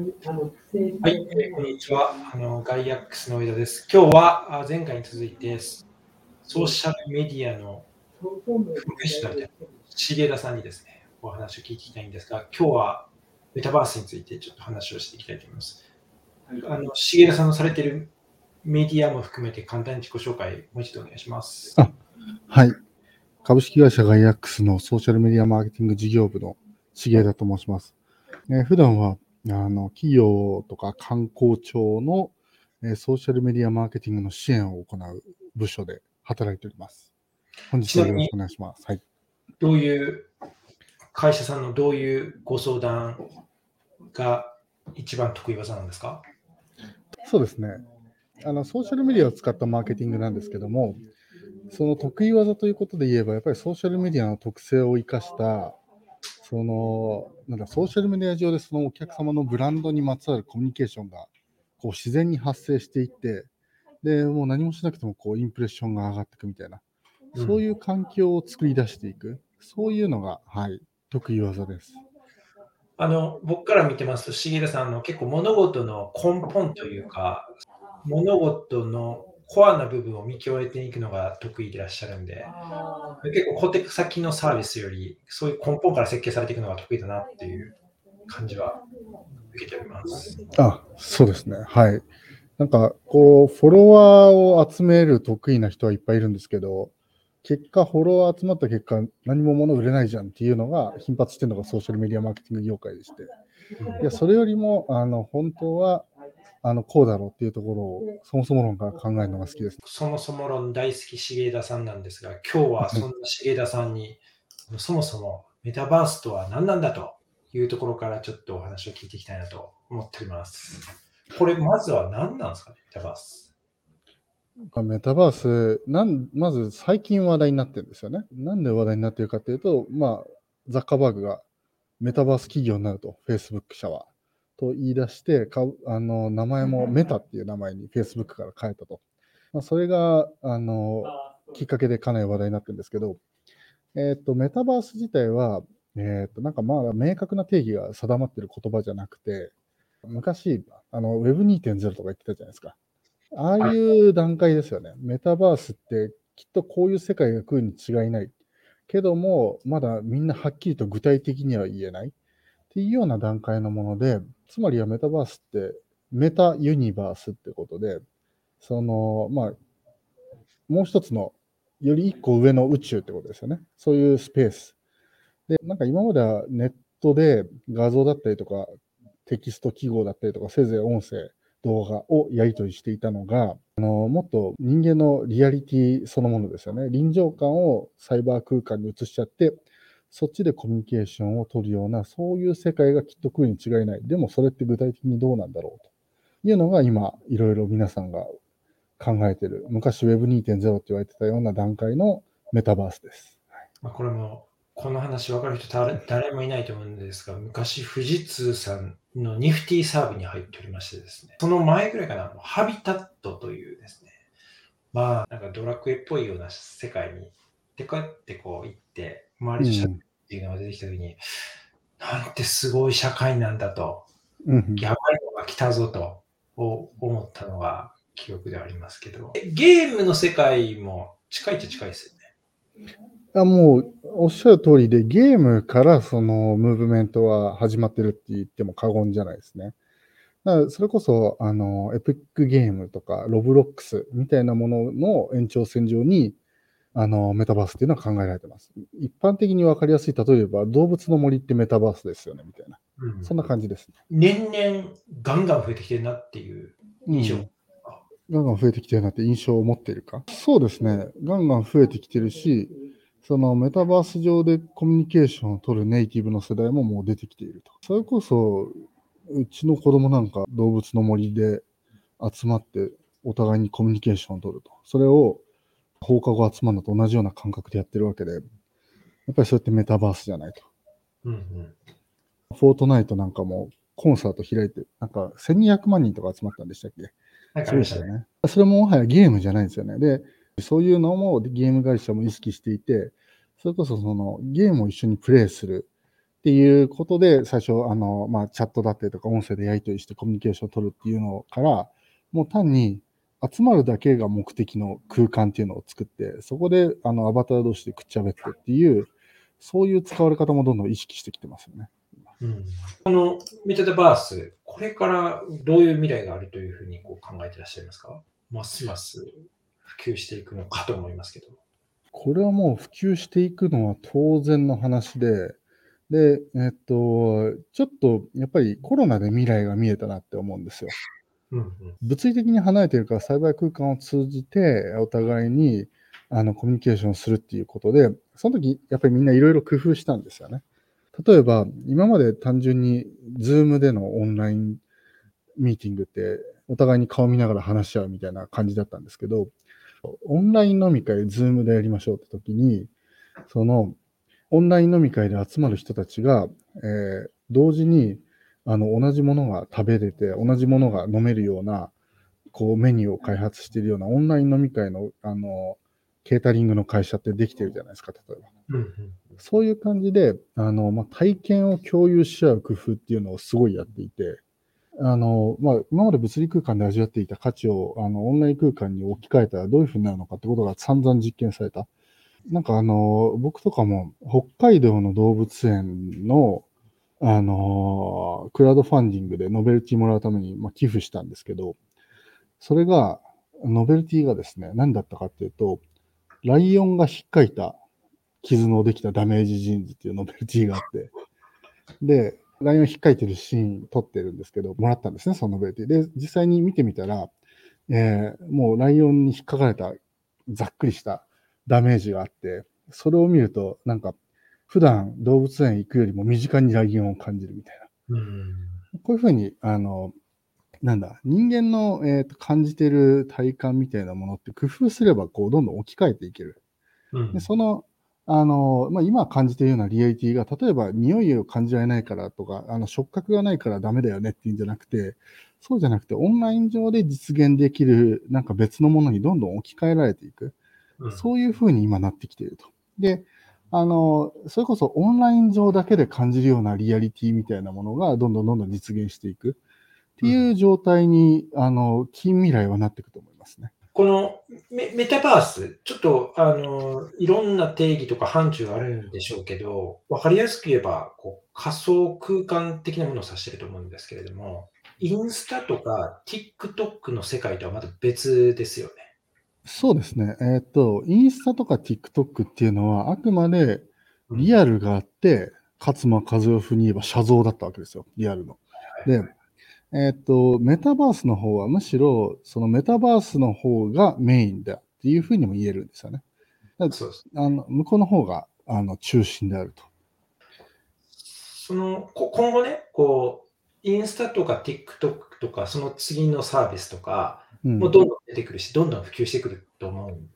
はい、えー、こんにちは。あのガイアックスの上田です。今日は前回に続いて、ソーシャルメディアのプロフェッショナルで、重田さんにですね、お話を聞いていきたいんですが、今日はメタバースについてちょっと話をしていきたいと思います。あの重田さんのされているメディアも含めて簡単に自己紹介、もう一度お願いします。はい。株式会社ガイアックスのソーシャルメディアマーケティング事業部の重田と申します。えー、普段はあの企業とか観光庁の、えー、ソーシャルメディアマーケティングの支援を行う部署で働いております。本日はよろしくお願いします。はい、どういう会社さんのどういうご相談が一番得意技なんですか？そうですねあの。ソーシャルメディアを使ったマーケティングなんですけども、その得意技ということで言えば、やっぱりソーシャルメディアの特性を生かしたそのなんだソーシャルメディア上でそのお客様のブランドにまつわるコミュニケーションがこう自然に発生していってでもう何もしなくてもこうインプレッションが上がっていくみたいな、そういう環境を作り出していく。そういうのが、はい、得意技です。あの僕から見てますと、重田さんの結構物事の根本というか、物事のコアな部分を見極めていくのが得意でいらっしゃるんで、結構小手先のサービスより、そういう根本から設計されていくのが得意だなっていう感じは受けております。あ、そうですね。はい。なんか、こう、フォロワーを集める得意な人はいっぱいいるんですけど、結果、フォロワー集まった結果、何も物売れないじゃんっていうのが頻発してるのがソーシャルメディアマーケティング業界でして、いや、それよりも、あの、本当は、あのこうだろうっていうところをそもそも論から考えるのが好きです。そもそも論大好き重田さんなんですが、今日はそんな重田さんに、そもそもメタバースとは何なんだというところからちょっとお話を聞いていきたいなと思っております。これ、まずは何なんですかね、メタバース？メタバースなんまず最近話題になってるんですよね。なんで話題になってるかというと、まあ、ザッカーバーグがメタバース企業になると、Facebook 社は。と言い出してかあの名前もメタっていう名前に Facebook から変えたと。まあ、それがあのきっかけでかなり話題になってるんですけど、えっ、ー、とメタバース自体は、えっ、ー、となんかまだ明確な定義が定まってる言葉じゃなくて、昔あの Web2.0 とか言ってたじゃないですか。ああいう段階ですよね。メタバースってきっとこういう世界が来るに違いない。けども、まだみんなはっきりと具体的には言えない。っていうような段階のもので、つまりはメタバースってメタユニバースってことで、その、まあ、もう一つのより一個上の宇宙ってことですよね。そういうスペース。で、なんか今まではネットで画像だったりとか、テキスト記号だったりとか、せいぜい音声、動画をやり取りしていたのが、あのもっと人間のリアリティそのものですよね。臨場感をサイバー空間に移しちゃって、そっちでコミュニケーションを取るような、そういう世界がきっと来るに違いない。でもそれって具体的にどうなんだろうというのが今、いろいろ皆さんが考えてる。昔 Web2.0 って言われてたような段階のメタバースです。まあ、これも、この話分かる人誰もいないと思うんですが、昔富士通さんのニフティサーブに入っておりましてですね、その前ぐらいかな、ハビタットというですね、まあ、なんかドラクエっぽいような世界に、でこうやってこう行って、周りとしゃべっていうのが出てきたときに、なんてすごい社会なんだと、やばいのが来たぞと。思ったのが記憶でありますけど、ゲームの世界も近いっちゃ近いですよね。あもうおっしゃる通りで、ゲームからそのムーブメントは始まってるって言っても過言じゃないですね。だからそれこそ、あの、エピックゲームとか、ロブロックスみたいなものの延長線上に、あの、メタバースっていうのは考えられてます。一般的に分かりやすい、例えば、動物の森ってメタバースですよね、みたいな。うん、そんな感じですね。年々、ガンガン増えてきてるなっていう印象、うん、ガンガン増えてきてるなって印象を持っているか。そうですね。ガンガン増えてきてるし、そのメタバース上でコミュニケーションを取るネイティブの世代ももう出てきていると。それこそ、うちの子供なんか動物の森で集まってお互いにコミュニケーションを取ると。それを放課後集まるのと同じような感覚でやってるわけで、やっぱりそうやってメタバースじゃないと。うんうん、フォートナイトなんかもコンサート開いて、なんか1200万人とか集まったんでしたっけ？そうでしたよね。それももはやゲームじゃないんですよね。で、そういうのもゲーム会社も意識していて、それこそそのゲームを一緒にプレイするっていうことで、最初、あの、まあ、チャットだったりとか、音声でやり取りしてコミュニケーションを取るっていうのから、もう単に集まるだけが目的の空間っていうのを作って、そこで、あの、アバター同士でくっちゃべってっていう、そういう使われ方もどんどん意識してきてますよね。うん、このメタバース、これからどういう未来があるというふうにこう考えてらっしゃいますか？ますます普及していくのかと思いますけど。これはもう普及していくのは当然の話で、で、えっと、ちょっとやっぱりコロナで未来が見えたなって思うんですよ。物理的に離れてるから、サイバー空間を通じて、お互いにあのコミュニケーションするっていうことで、その時やっぱりみんないろいろ工夫したんですよね。例えば、今まで単純に Zoom でのオンラインミーティングって、お互いに顔見ながら話し合うみたいな感じだったんですけど、オンライン飲み会、Zoom でやりましょうって時に、その、オンライン飲み会で集まる人たちが、えー同時にあの同じものが食べれて、同じものが飲めるようなこうメニューを開発しているようなオンライン飲み会のあのケータリングの会社ってできてるじゃないですか、例えば。うんうんそういう感じで、あのまあ、体験を共有し合う工夫っていうのをすごいやっていて、あのまあ、今まで物理空間で味わっていた価値をあのオンライン空間に置き換えたらどういうふうになるのかってことが散々実験された。なんかあの、僕とかも北海道の動物園のあのクラウドファンディングでノベルティもらうために、まあ、寄付したんですけど、それが、ノベルティがですね、何だったかっていうと、ライオンがひっかいた傷のできたダメージジーンズっていうノベルティがあって、で、ライオンひっかいてるシーン撮ってるんですけど、もらったんですね、そのノベルティ。で、実際に見てみたら、えーもうライオンに引っかかれたざっくりしたダメージがあって、それを見ると、なんか、普段動物園行くよりも身近にライオンを感じるみたいな。うんこういうふうに、あの、なんだ、人間の、えーと感じてる体感みたいなものって工夫すれば、こう、どんどん置き換えていける。うんで、その、あの、まあ、今感じているようなリアリティが、例えば匂いを感じられないからとか、あの、触覚がないからダメだよねっていうんじゃなくて、そうじゃなくて、オンライン上で実現できる、なんか別のものにどんどん置き換えられていく。うんそういうふうに今なってきていると。で、あの、それこそオンライン上だけで感じるようなリアリティみたいなものがどんどんどんどん実現していくっていう状態に、あの、近未来はなっていくと思いますね。このメメタバース、ちょっとあのいろんな定義とか範疇があるんでしょうけど、わかりやすく言えばこう仮想空間的なものを指していると思うんですけれども、インスタとか TikTok の世界とはまた別ですよね。そうですね。えーっと、インスタとか TikTok っていうのは、あくまでリアルがあって、勝間和代風に言えば写像だったわけですよ、リアルの。で、えーっと、メタバースの方はむしろ、そのメタバースの方がメインだっていうふうにも言えるんですよね。そうです。あの向こうの方があの中心であると。そのこ今後ね、こう、インスタとか TikTok とか、その次のサービスとか、うんもうどんどん出てくるし、どんどん普及してくると思うん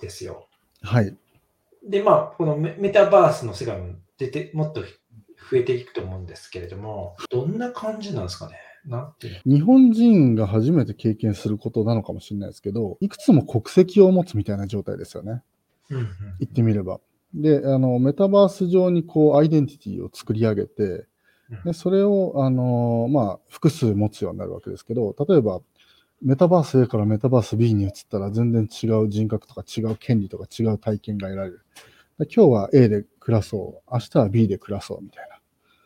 ですよ。はい。で、まあ、このメメタバースの世界も出て、もっと増えていくと思うんですけれども、どんな感じなんですかね？なんて日本人が初めて経験することなのかもしれないですけど、いくつも国籍を持つみたいな状態ですよね。うんうん言ってみれば。で、あの、メタバース上にこう、アイデンティティを作り上げて、で、それを、あの、まあ、複数持つようになるわけですけど、例えば、メタバース A からメタバース B に移ったら全然違う人格とか違う権利とか違う体験が得られる。で今日は A で暮らそう、明日は B で暮らそうみたいな。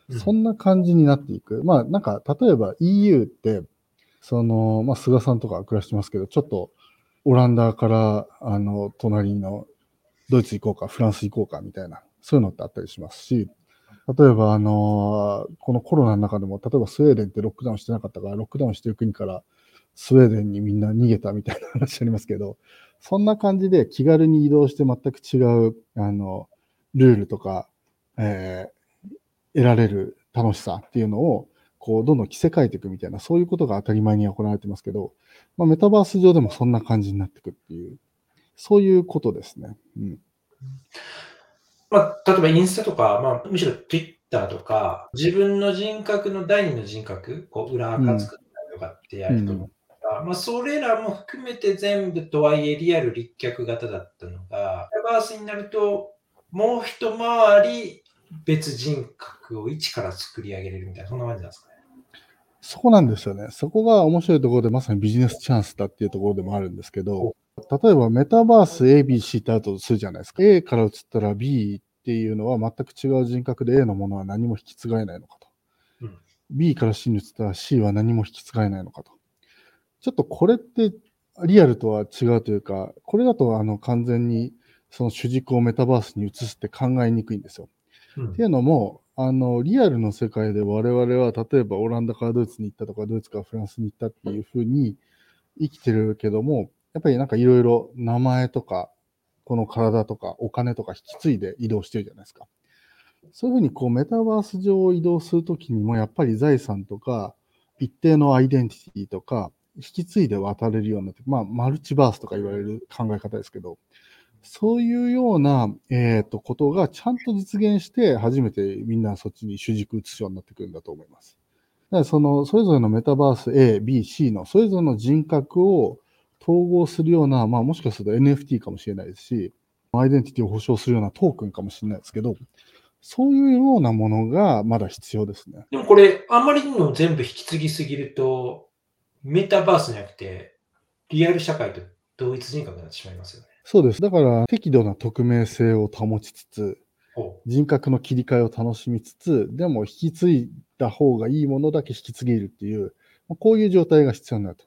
うんそんな感じになっていく。まあ、なんか、例えば EU って、その、まあ、菅さんとか暮らしてますけど、ちょっと、オランダから、あの、隣の、ドイツ行こうか、フランス行こうか、みたいな、そういうのってあったりしますし、例えば、あのこのコロナの中でも、例えばスウェーデンってロックダウンしてなかったから、ロックダウンしてる国から、スウェーデンにみんな逃げたみたいな話ありますけど、そんな感じで気軽に移動して全く違う、あの、ルールとか、えー得られる楽しさっていうのを、こう、どんどん着せ替えていくみたいな、そういうことが当たり前に行われてますけど、まあ、メタバース上でもそんな感じになっていくっていう、そういうことですね。うん。まあ、例えばインスタとか、まあ、むしろ Twitter とか、自分の人格の第二の人格、こう裏垢作ったりとかってやると思うから、まあ、それらも含めて全部とはいえリアル立脚型だったのが、メタバースになると、もう一回り別人格を一から作り上げれるみたいな、そんな感じなんですかね。そこなんですよね。そこが面白いところで、まさにビジネスチャンスだっていうところでもあるんですけど、例えばメタバース ABC ってあるとするじゃないですか。A から移ったら B っていうのは全く違う人格で A のものは何も引き継がれないのかと。うん B から C に移ったら C は何も引き継がれないのかと。ちょっとこれってリアルとは違うというか、これだとあの完全にその主軸をメタバースに移すって考えにくいんですよ。うんっていうのも、あの、リアルの世界で我々は、例えばオランダからドイツに行ったとか、ドイツからフランスに行ったっていうふうに生きてるけども、やっぱりなんかいろいろ名前とか、この体とかお金とか引き継いで移動してるじゃないですか。そういうふうにこうメタバース上を移動するときにも、やっぱり財産とか、一定のアイデンティティとか、引き継いで渡れるようになって、まあ、マルチバースとか言われる考え方ですけど、そういうような、えー、とことがちゃんと実現して、初めてみんなそっちに主軸移すようになってくるんだと思います。だからその、それぞれのメタバース A、B、C のそれぞれの人格を統合するような、まあもしかすると NFT かもしれないですし、アイデンティティを保証するようなトークンかもしれないですけど、そういうようなものがまだ必要ですね。でもこれ、あんまりにも全部引き継ぎすぎると、メタバースじゃなくて、リアル社会と同一人格になってしまいますよね。そうです。だから適度な匿名性を保ちつつ、ほ人格の切り替えを楽しみつつ、でも引き継いだ方がいいものだけ引き継げるっていう、まあこういう状態が必要になると。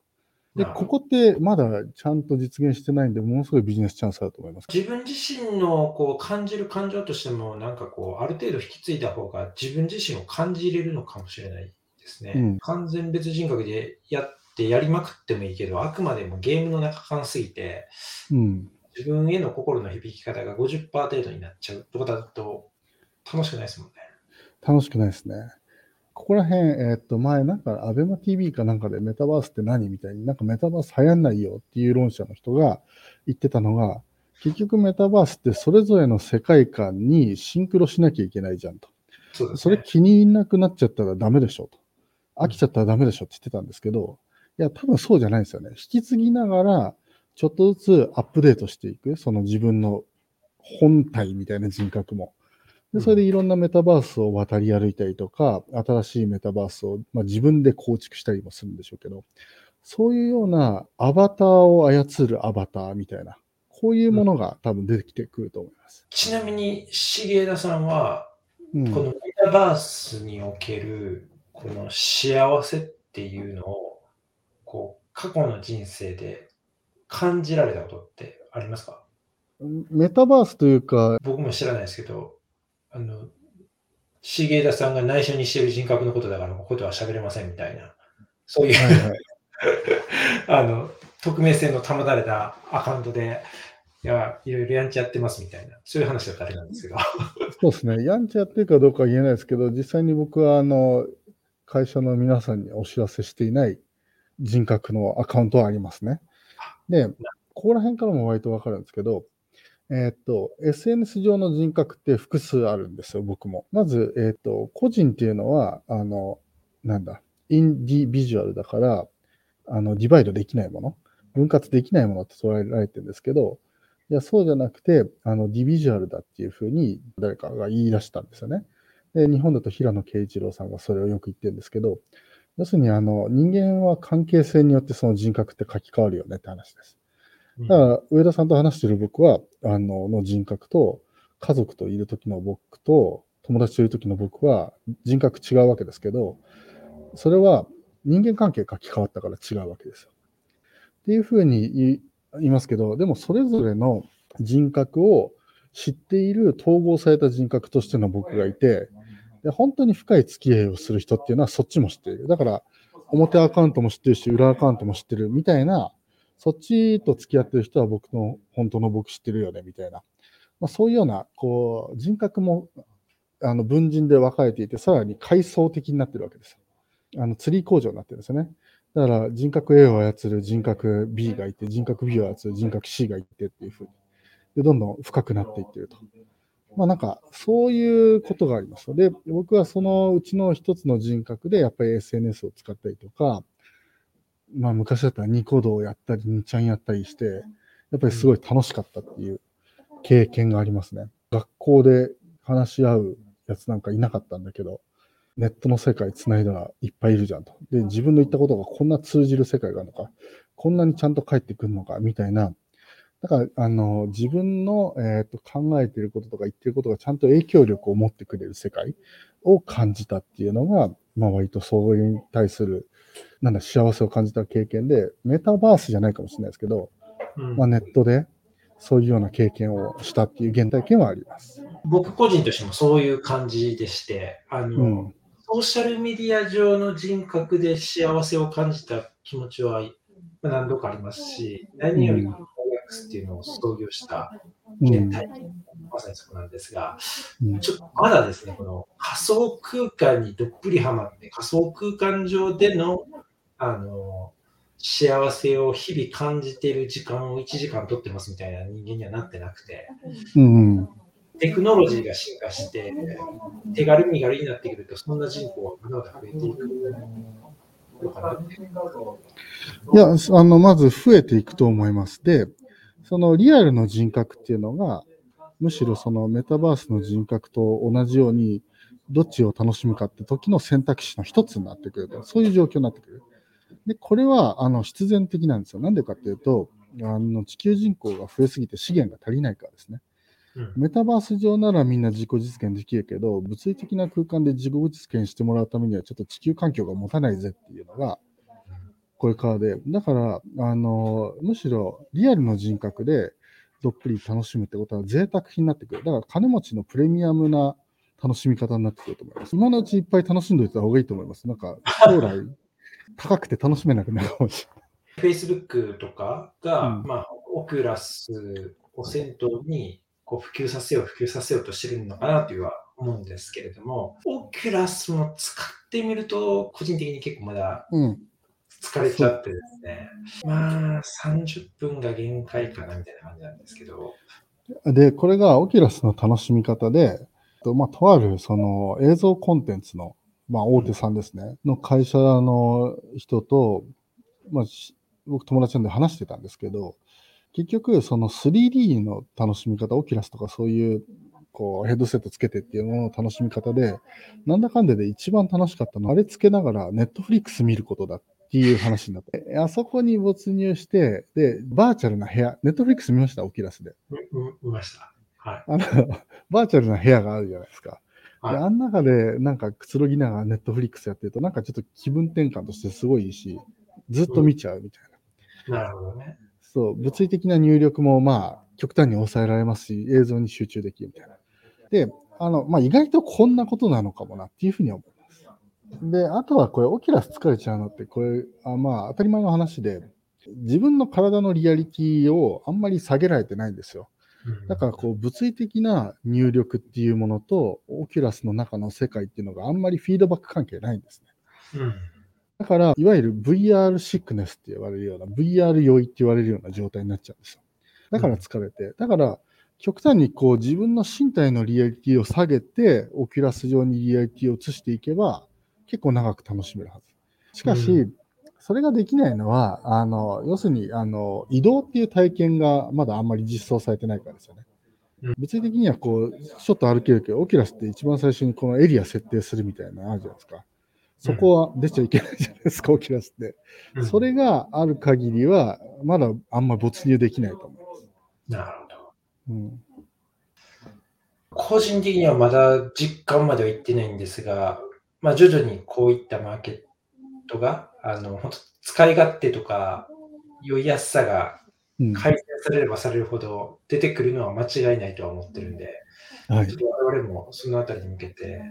で、ここってまだちゃんと実現してないんで、ものすごいビジネスチャンスだと思います。自分自身のこう感じる感情としても、なんかこう、ある程度引き継いだ方が自分自身を感じれるのかもしれないですね。うん完全別人格でやってやりまくってもいいけど、あくまでもゲームの中間すぎて、うん。自分への心の響き方が50%程度になっちゃうとかだと楽しくないですもんね。楽しくないですね。ここら辺、えーっと、前、なんか、アベマ TV かなんかでメタバースって何みたいに、なんかメタバース流行んないよっていう論者の人が言ってたのが、結局メタバースってそれぞれの世界観にシンクロしなきゃいけないじゃんと。そね。それ気に入んなくなっちゃったらダメでしょと。飽きちゃったらダメでしょって言ってたんですけど、いや、多分そうじゃないんですよね。引き継ぎながら、ちょっとずつアップデートしていく、その自分の本体みたいな人格も。で、それでいろんなメタバースを渡り歩いたりとか、新しいメタバースを、まあ、自分で構築したりもするんでしょうけど、そういうようなアバターを操るアバターみたいな、こういうものが多分出てきてくると思います。ちなみに、重枝さんは、うんこのメタバースにおけるこの幸せっていうのを、こう、過去の人生で感じられたことってありますか？メタバースというか、僕も知らないですけど、あの、重枝さんが内緒にしている人格のことだから、ここでは喋れませんみたいな、そういう、はいはい、あの、匿名性の保たれたアカウントで、いや、いろいろやんちゃやってますみたいな、そういう話だったらあれなんですけど。そうですね。やんちゃやってるかどうかは言えないですけど、実際に僕は、あの、会社の皆さんにお知らせしていない人格のアカウントはありますね。で、ここら辺からも割とわかるんですけど、えーっと、SNS 上の人格って複数あるんですよ、僕も。まず、えーっと、個人っていうのは、あの、なんだ、インディビジュアルだから、あの、ディバイドできないもの、分割できないものって捉えられてるんですけど、いや、そうじゃなくて、あの、ディビジュアルだっていうふうに誰かが言い出したんですよね。で、日本だと平野啓一郎さんがそれをよく言ってるんですけど、要するに、あの、人間は関係性によってその人格って書き換わるよねって話です。だから、上田さんと話してる僕は、あの、の人格と、家族といる時の僕と、友達といる時の僕は、人格違うわけですけど、それは人間関係が書き換わったから違うわけですよ。っていうふうに言いますけど、でもそれぞれの人格を知っている統合された人格としての僕がいて、で本当に深い付き合いをする人っていうのはそっちも知っている。だから、表アカウントも知ってるし、裏アカウントも知ってるみたいな、そっちと付き合ってる人は僕の本当の僕知ってるよねみたいな、まあ、そういうようなこう人格もあの分人で分かれていて、さらに階層的になってるわけです。あのツリー工場になってるんですよね。だから人格 A を操る人格 B がいて、人格 B を操る人格 C がいてっていうふうに。で、どんどん深くなっていってると。まあなんか、そういうことがあります。で、僕はそのうちの一つの人格で、やっぱり SNS を使ったりとか、まあ昔だったらニコ動やったり、ニちゃんやったりして、やっぱりすごい楽しかったっていう経験がありますね。学校で話し合うやつなんかいなかったんだけど、ネットの世界繋いだらいっぱいいるじゃんと。で、自分の言ったことがこんな通じる世界があるのか、こんなにちゃんと返ってくるのか、みたいな。だから、あの、自分の、えー、と考えていることとか言ってることがちゃんと影響力を持ってくれる世界を感じたっていうのが、まあ割とそれに対する、なんだ、幸せを感じた経験で、メタバースじゃないかもしれないですけど、うんまあ、ネットでそういうような経験をしたっていう原体験はあります。僕個人としてもそういう感じでして、あの、うん。ソーシャルメディア上の人格で幸せを感じた気持ちはまあ何度かありますし、何よりも OX っていうのを創業したうん。原体験、まさにそこなんですが、うんちょっとまだですね、この仮想空間にどっぷりはまって、仮想空間上でのあの幸せを日々感じている時間を1時間取ってますみたいな人間にはなってなくて、うん。テクノロジーが進化して、手軽身軽になってくると、そんな人口はまだまだ増えていく。いや、あの、まず増えていくと思います。で、そのリアルの人格っていうのが、むしろそのメタバースの人格と同じように、どっちを楽しむかって時の選択肢の一つになってくると、そういう状況になってくる。で、これは、あの、必然的なんですよ。なんでかっていうと、あの、地球人口が増えすぎて資源が足りないからですね。うんメタバース上ならみんな自己実現できるけど、物理的な空間で自己実現してもらうためには、ちょっと地球環境が持たないぜっていうのが、これからで、だから、あの、むしろリアルの人格でどっぷり楽しむってことは贅沢品になってくる。だから金持ちのプレミアムな楽しみ方になってくると思います。今のうちいっぱい楽しんでおいた方がいいと思います。なんか、将来、高くて楽しめなくなるかもし Facebook とかが、うんまあ、オクラスを先頭にこう普及させよう、普及させようとしてるのかなというは思うんですけれども、オキュラスも使ってみると、個人的に結構まだれない。うん。疲れちゃってですね、まあ、30分が限界かなみたいな感じなんですけど、で、これがオキュラスの楽しみ方で、とまあ、とあるその映像コンテンツの、まあ、大手さんですね、の会社の人と、まあ、し僕友達なんで話してたんですけど、結局その 3D の楽しみ方、オキュラスとかそういうこうヘッドセットつけてっていうのの楽しみ方で、なんだかんだで一番楽しかったのは、あれつけながらネットフリックス見ることだっていう話になって、あそこに没入して、で、バーチャルな部屋、ネットフリックス見ました、オキュラスで。見ました。はい。あの、バーチャルな部屋があるじゃないですか。はいであん中でなんかくつろぎながらネットフリックスやってると、なんかちょっと気分転換としてすごいいいし、ずっと見ちゃうみたいな。なるほどね。そう、物理的な入力もまあ、極端に抑えられますし、映像に集中できるみたいな。で、あの、まあ、意外とこんなことなのかもなっていうふうに思います。で、あとはこれ、オキュラス疲れちゃうのって、これ、あまあ、当たり前の話で、自分の体のリアリティをあんまり下げられてないんですよ。うんだからこう物理的な入力っていうものと、オキュラスの中の世界っていうのがあんまりフィードバック関係ないんですね。うんだから、いわゆる VR シックネスって言われるような、VR 酔いって言われるような状態になっちゃうんですよ。だから疲れて。だから、極端にこう自分の身体のリアリティを下げて、オキュラス上にリアリティを移していけば、結構長く楽しめるはず。しかし、うそれができないのは、あの、要するに、あの、移動っていう体験がまだあんまり実装されてないからですよね。うん物理的にはこう、ちょっと歩けるけど、オキュラスって一番最初にこのエリア設定するみたいなのあるじゃないですか。そこは出ちゃいけないじゃないですか、オキュラスって。うんそれがある限りは、まだあんま没入できないと思います。なるほど。うん。個人的にはまだ実感までは行ってないんですが、まあ、徐々にこういったマーケットが、あの、本当使い勝手とか、酔いやすさがうん。改善されればされるほど出てくるのは間違いないとは思ってるんで、はいちょっ。と我々もそのあたりに向けて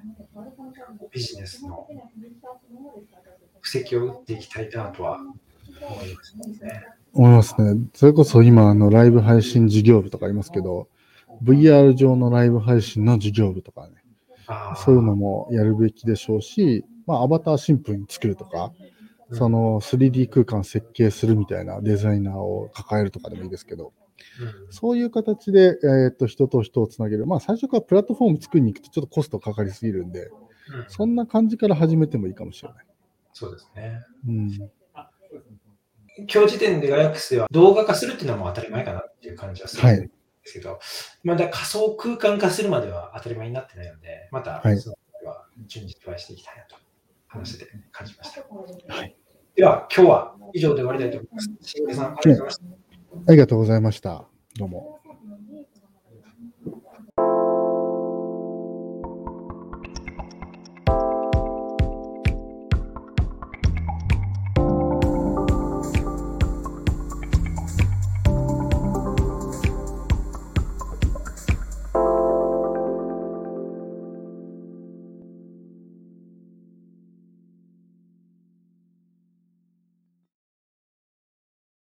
ビジネスの布石を打っていきたいなとは思いますね。思いますね。それこそ今、あの、ライブ配信事業部とかありますけど、VR 上のライブ配信の事業部とかね、そういうのもやるべきでしょうし、まあ、アバターシンプルに作るとか、うんその 3D 空間設計するみたいなデザイナーを抱えるとかでもいいですけど、うんそういう形で、えーっと人と人をつなげる。まあ、最初からプラットフォーム作りに行くとちょっとコストかかりすぎるんで、うんそんな感じから始めてもいいかもしれない。そうですね。うん。今日時点でガヤックスでは動画化するっていうのはもう当たり前かなっていう感じはする。はい。ですけど、まだ仮想空間化するまでは当たり前になってないので、また、はいその辺は順次加えしていきたいなと話してて感じました。はい。では、今日は以上で終わりたいと思います。ありがとうございました。ありがとうございました。どうも。